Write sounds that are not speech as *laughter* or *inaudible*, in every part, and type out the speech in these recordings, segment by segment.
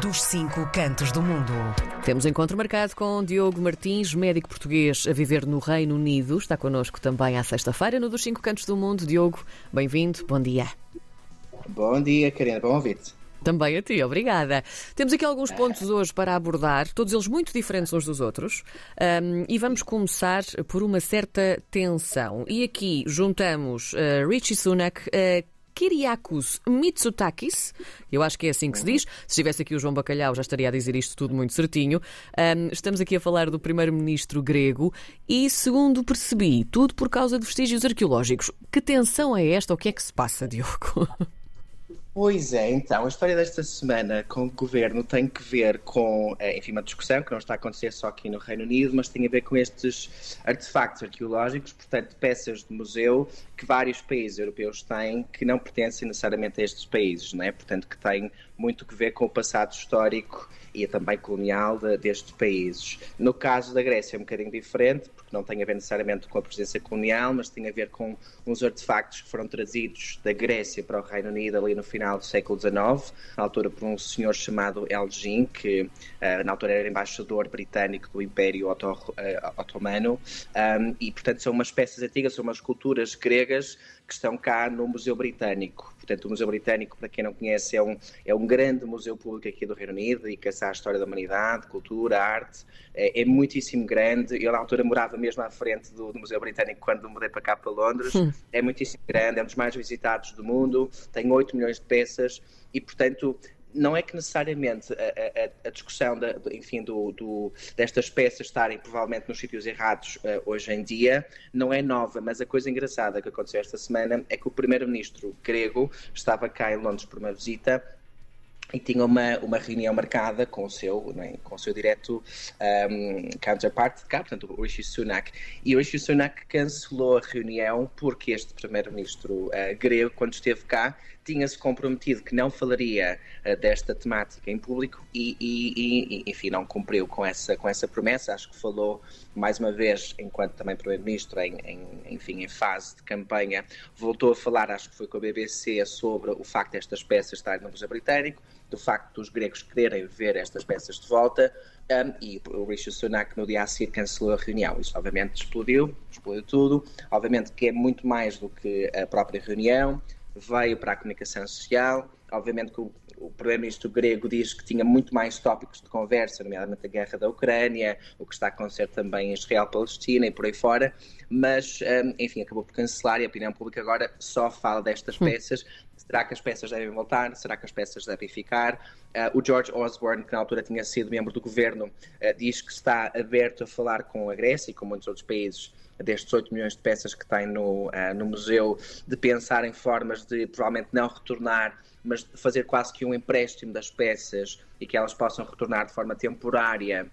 dos cinco cantos do mundo. Temos encontro marcado com Diogo Martins, médico português a viver no Reino Unido. Está connosco também à sexta-feira no Dos Cinco Cantos do Mundo. Diogo, bem-vindo, bom dia. Bom dia, Karina, bom ouvir-te. Também a ti, obrigada. Temos aqui alguns pontos hoje para abordar, todos eles muito diferentes uns dos outros, um, e vamos começar por uma certa tensão. E aqui juntamos uh, Richie Sunak, uh, Kyriakos Mitsotakis, eu acho que é assim que se diz. Se estivesse aqui o João Bacalhau, já estaria a dizer isto tudo muito certinho. Um, estamos aqui a falar do primeiro-ministro grego e, segundo percebi, tudo por causa de vestígios arqueológicos. Que tensão é esta? O que é que se passa, Diogo? *laughs* Pois é, então, a história desta semana com o governo tem que ver com, eh, enfim, uma discussão que não está a acontecer só aqui no Reino Unido, mas tem a ver com estes artefactos arqueológicos, portanto, peças de museu que vários países europeus têm que não pertencem necessariamente a estes países, não é? Portanto, que têm muito que ver com o passado histórico e também colonial de, destes países. No caso da Grécia é um bocadinho diferente, porque não tem a ver necessariamente com a presença colonial, mas tem a ver com uns artefactos que foram trazidos da Grécia para o Reino Unido ali no final do século XIX, na altura por um senhor chamado Elgin, que uh, na altura era embaixador britânico do Império uh, Otomano, e portanto são umas peças antigas, são umas culturas gregas que estão cá no Museu Britânico. Portanto, o Museu Britânico, para quem não conhece, é um, é um grande museu público aqui do Reino Unido, dedica-se à história da humanidade, cultura, arte, é, é, muitíssimo grande. Eu, na altura, morava mesmo à frente do, do Museu Britânico quando mudei para cá, para Londres. Hum. É muitíssimo grande, é um dos mais visitados do mundo, tem 8 milhões de peças e, portanto, não é que necessariamente a, a, a discussão da, enfim, do, do, destas peças estarem provavelmente nos sítios errados uh, hoje em dia não é nova, mas a coisa engraçada que aconteceu esta semana é que o primeiro-ministro grego estava cá em Londres por uma visita e tinha uma, uma reunião marcada com o seu, né, com o seu direto um, counterpart de cá, portanto, o Rishi Sunak. E o Rishi Sunak cancelou a reunião porque este primeiro-ministro uh, grego, quando esteve cá, tinha-se comprometido que não falaria uh, desta temática em público e, e, e, enfim, não cumpriu com essa, com essa promessa. Acho que falou mais uma vez, enquanto também primeiro-ministro, em, em, enfim, em fase de campanha, voltou a falar, acho que foi com a BBC, sobre o facto destas peças estarem no Museu Britânico, do facto dos gregos quererem ver estas peças de volta, um, e o Rishi Sunak no dia a seguir cancelou a reunião. Isso obviamente explodiu, explodiu tudo. Obviamente que é muito mais do que a própria reunião, veio para a comunicação social. Obviamente que o, o primeiro-ministro grego diz que tinha muito mais tópicos de conversa, nomeadamente a guerra da Ucrânia, o que está a acontecer também em Israel-Palestina e por aí fora, mas, hum, enfim, acabou por cancelar e a opinião pública agora só fala destas hum. peças. Será que as peças devem voltar? Será que as peças devem ficar? Uh, o George Osborne, que na altura tinha sido membro do governo, uh, diz que está aberto a falar com a Grécia e com muitos outros países destes 8 milhões de peças que tem no, uh, no museu, de pensar em formas de provavelmente não retornar, mas fazer quase que um empréstimo das peças e que elas possam retornar de forma temporária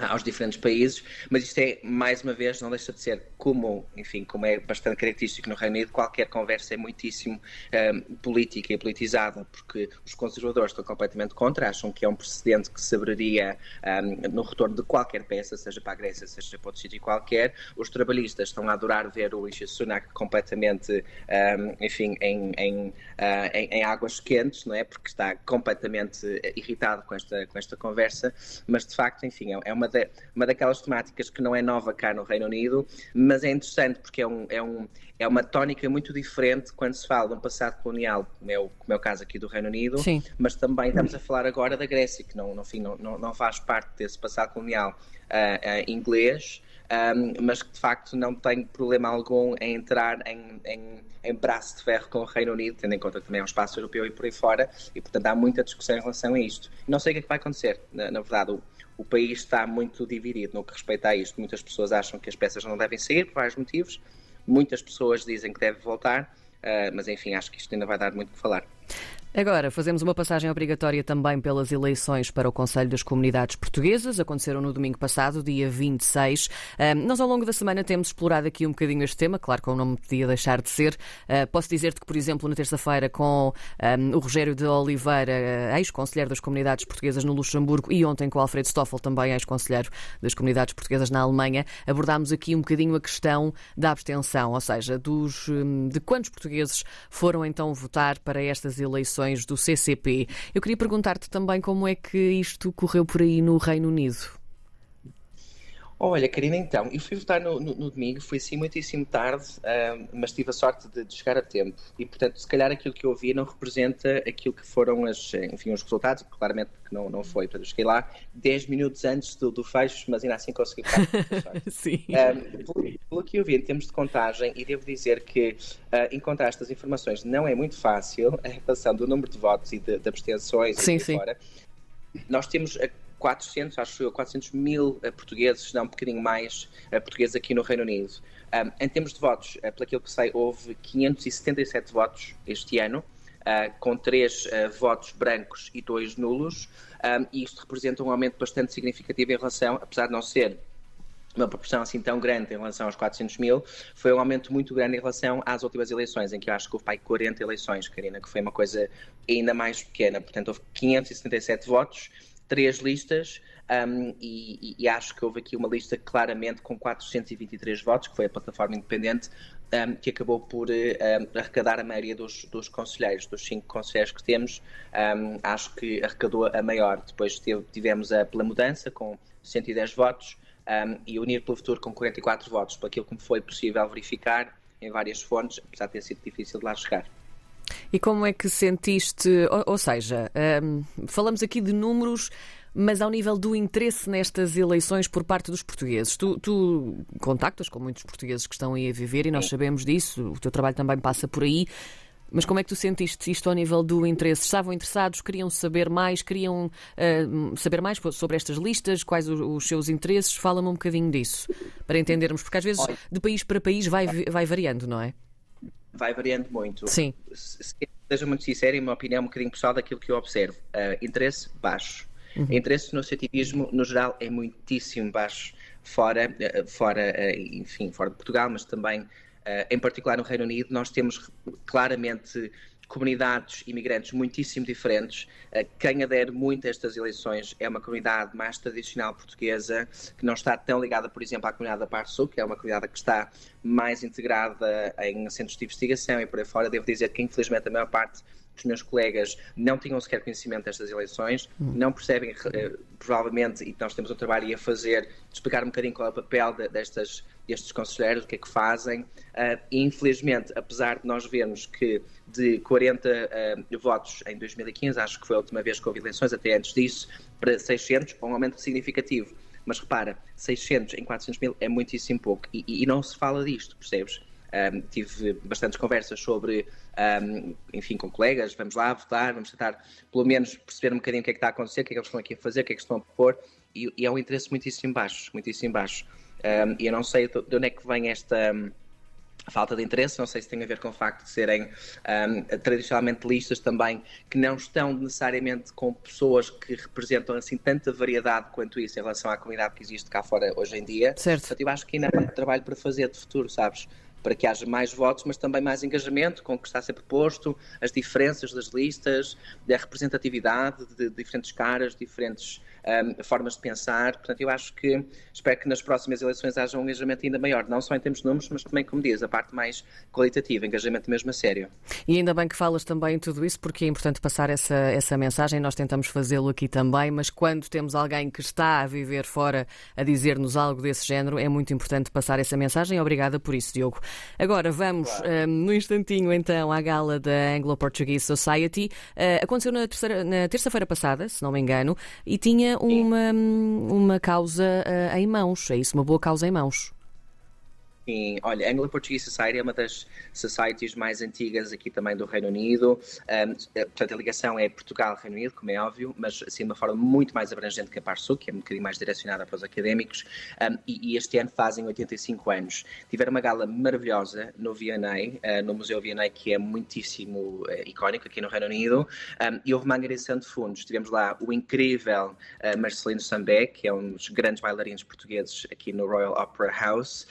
aos diferentes países, mas isto é, mais uma vez, não deixa de ser como, enfim, como é bastante característico no Reino Unido, qualquer conversa é muitíssimo um, política e politizada, porque os conservadores estão completamente contra, acham que é um precedente que se abriria um, no retorno de qualquer peça, seja para a Grécia, seja para outro sítio qualquer. Os trabalhistas estão a adorar ver o Rishi Sunak completamente, um, enfim, em, em, uh, em, em, águas quentes, não é? Porque está completamente irritado com esta, com esta conversa, mas de facto, enfim, é, é uma uma, de, uma daquelas temáticas que não é nova cá no Reino Unido, mas é interessante porque é, um, é, um, é uma tónica muito diferente quando se fala de um passado colonial, como é o, como é o caso aqui do Reino Unido, Sim. mas também estamos a falar agora da Grécia, que não, no fim, não, não, não faz parte desse passado colonial uh, uh, inglês. Um, mas que de facto não tem problema algum em entrar em, em, em, braço de ferro com o Reino Unido, tendo em conta que também é um espaço europeu e por aí fora, e portanto há muita discussão em relação a isto. Não sei o que é que vai acontecer, na, na verdade, o, o país está muito dividido no que respeita a isto. Muitas pessoas acham que as peças não devem sair por vários motivos, muitas pessoas dizem que deve voltar, uh, mas enfim, acho que isto ainda vai dar muito o que falar. Agora, fazemos uma passagem obrigatória também pelas eleições para o Conselho das Comunidades Portuguesas. Aconteceram no domingo passado, dia 26. Um, nós, ao longo da semana, temos explorado aqui um bocadinho este tema, claro que não me podia deixar de ser. Uh, posso dizer-te que, por exemplo, na terça-feira, com o Rogério de Oliveira, ex-conselheiro das Comunidades Portuguesas no Luxemburgo, e ontem com o Alfredo Stoffel, também ex-conselheiro das Comunidades Portuguesas na Alemanha, abordámos aqui um bocadinho a questão da abstenção, ou seja, dos, de quantos portugueses foram então votar para estas eleições do CCP. Eu queria perguntar-te também como é que isto correu por aí no Reino Unido. Olha, Karina, então, eu fui votar no, no, no domingo, fui assim muitíssimo tarde, uh, mas tive a sorte de, de, chegar a tempo. E, portanto, se calhar aquilo que eu vi não representa aquilo que foram as, enfim, os resultados, claramente que não, não foi. Portanto, eu cheguei lá 10 minutos antes do, do fecho, mas ainda assim consegui votar. *laughs* Sim. Um, pelo, pelo, que eu vi em termos de contagem, e devo dizer que uh, encontrar estas informações não é muito fácil, em relação do número de votos e de, de abstenções sim, e sim. fora. Nós temos 400, acho eu, 400 mil uh, portugueses, não um bocadinho mais, uh, portugueses aqui no Reino Unido. Um, em termos de votos, uh, pelo que sei, houve 577 votos este ano, com 3 votos brancos e 2 nulos, um, e isto representa um aumento bastante significativo em relação, apesar de não ser uma proporção assim tão grande em relação aos 400 mil, foi um aumento muito grande em relação às últimas eleições, em que eu acho que houve pai 40 eleições, Karina, que foi uma coisa ainda mais pequena. Portanto, houve 577 votos três listas um, e, e, acho que houve aqui uma lista claramente com 423 votos, que foi a plataforma independente, um, que acabou por um, arrecadar a maioria dos, dos conselheiros, dos cinco conselheiros que temos, acho que arrecadou a maior. Depois tivemos a Pela Mudança com 110 votos e Unir pelo Futuro com 44 votos, por aquilo que me foi possível verificar em várias fontes, apesar de ter sido difícil de lá chegar. E como é que sentiste, ou, ou seja, um, falamos aqui de números, mas ao nível do interesse nestas eleições por parte dos portugueses. Tu, tu contactas com muitos portugueses que estão aí a viver e nós sabemos disso, o teu trabalho também passa por aí. Mas como é que tu sentiste isto ao nível do interesse? Estavam interessados, queriam saber mais, queriam uh, saber mais sobre estas listas, quais os, os seus interesses? Fala-me um bocadinho disso, para entendermos, porque às vezes de país para país vai, vai variando, não é? Vai variando muito. Sim. Se, seja muito sincero, em minha opinião, um bocadinho pessoal daquilo que eu observo. Uh, interesse baixo. Uhum. Interesse no associativismo, no geral, é muitíssimo baixo. Fora, uh, fora uh, enfim, fora de Portugal, mas também, em particular no Reino Unido, nós temos claramente comunidades imigrantes muitíssimo diferentes. Eh, quem adere muito a estas eleições é uma comunidade mais tradicional portuguesa, que não está tão ligada, por exemplo, à comunidade da Parte Sul, que é uma comunidade que está mais integrada em centros de investigação e por aí fora. Devo dizer que, infelizmente, a maior parte os meus colegas não tinham sequer conhecimento destas eleições, hum. não percebem, eh, provavelmente, e nós temos um trabalho a fazer, de explicar um bocadinho qual é o papel de, destas, destes conselheiros, o que é que fazem. Uh, e, infelizmente, apesar de nós vermos que de 40 uh, votos em 2015, acho que foi a última vez que houve eleições, até antes disso, para 600, um aumento significativo. Mas repara, 600 em 400 mil é muitíssimo pouco e, e não se fala disto, percebes? Um, tive bastantes conversas sobre, um, enfim, com colegas, vamos lá votar, vamos tentar pelo menos perceber um bocadinho o que é que está a acontecer, o que é que eles estão aqui a fazer, o que é que estão a propor, e, e é um interesse muitíssimo baixo, muitíssimo baixo. Um, e eu não sei de onde é que vem esta falta de interesse, não sei se tem a ver com o facto de serem um, tradicionalmente listas também que não estão necessariamente com pessoas que representam assim tanta variedade quanto isso em relação à comunidade que existe cá fora hoje em dia. Certo. Portanto, eu acho que ainda há muito trabalho para fazer de futuro, sabes? Para que haja mais votos, mas também mais engajamento com o que está a ser proposto, as diferenças das listas, da representatividade de diferentes caras, diferentes um, formas de pensar. Portanto, eu acho que espero que nas próximas eleições haja um engajamento ainda maior, não só em termos de números, mas também, como diz, a parte mais qualitativa, engajamento mesmo a sério. E ainda bem que falas também tudo isso, porque é importante passar essa, essa mensagem. Nós tentamos fazê-lo aqui também, mas quando temos alguém que está a viver fora a dizer-nos algo desse género, é muito importante passar essa mensagem. Obrigada por isso, Diogo. Agora vamos, claro. um, no instantinho, então, à gala da Anglo-Portuguese Society. Uh, aconteceu na, terça-feira passada, se não me engano, e tinha uma, uma causa uh, em mãos, é isso, uma boa causa em mãos. Sim, olha, a Anglo-Portuguese Society é uma das societies mais antigas aqui também do Reino Unido. Um, eh, portanto, a ligação é Portugal-Reino Unido, como é óbvio, mas assim de uma forma muito mais abrangente que a Parsul, que é um bocadinho mais direcionada para os académicos. Um, e, e, este ano fazem 85 anos. Tiveram uma gala maravilhosa no V&A, uh, no Museu V&A, que é muitíssimo uh, icónico aqui no Reino Unido. Um, e houve uma angariação de fundos. Tivemos lá o incrível uh, Marcelino Sambé, que é um dos grandes bailarinos portugueses aqui no Royal Opera House.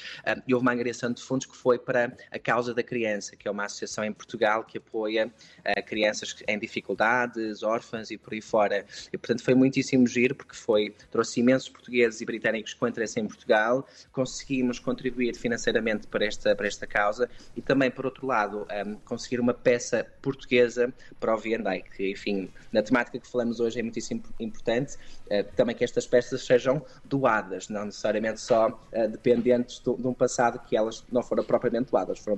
e houve houve uma angariação de fundos que foi para a Causa da Criança, que é uma associação em Portugal que apoia uh, crianças em dificuldades, órfãs e por aí fora. E, portanto, foi muitíssimo giro, porque foi, trouxe imensos portugueses e britânicos com interesse em Portugal, conseguimos contribuir financeiramente para esta, para esta causa e também, por outro lado, um, conseguir uma peça portuguesa para o V&A, que, enfim, na temática que falamos hoje é muitíssimo importante, uh, também que estas peças sejam doadas, não necessariamente só uh, dependentes do, de um passado que elas não foram propriamente doadas, foram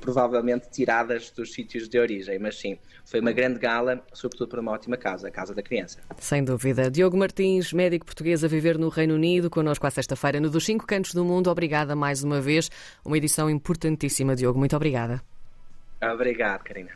provavelmente tiradas dos sítios de origem, mas sim, foi uma grande gala, sobretudo para uma ótima casa, a Casa da Criança. Sem dúvida. Diogo Martins, médico português a viver no Reino Unido, connosco à sexta-feira no Dos Cinco Cantos do Mundo. Obrigada mais uma vez. Uma edição importantíssima, Diogo. Muito obrigada. Obrigado, Karina.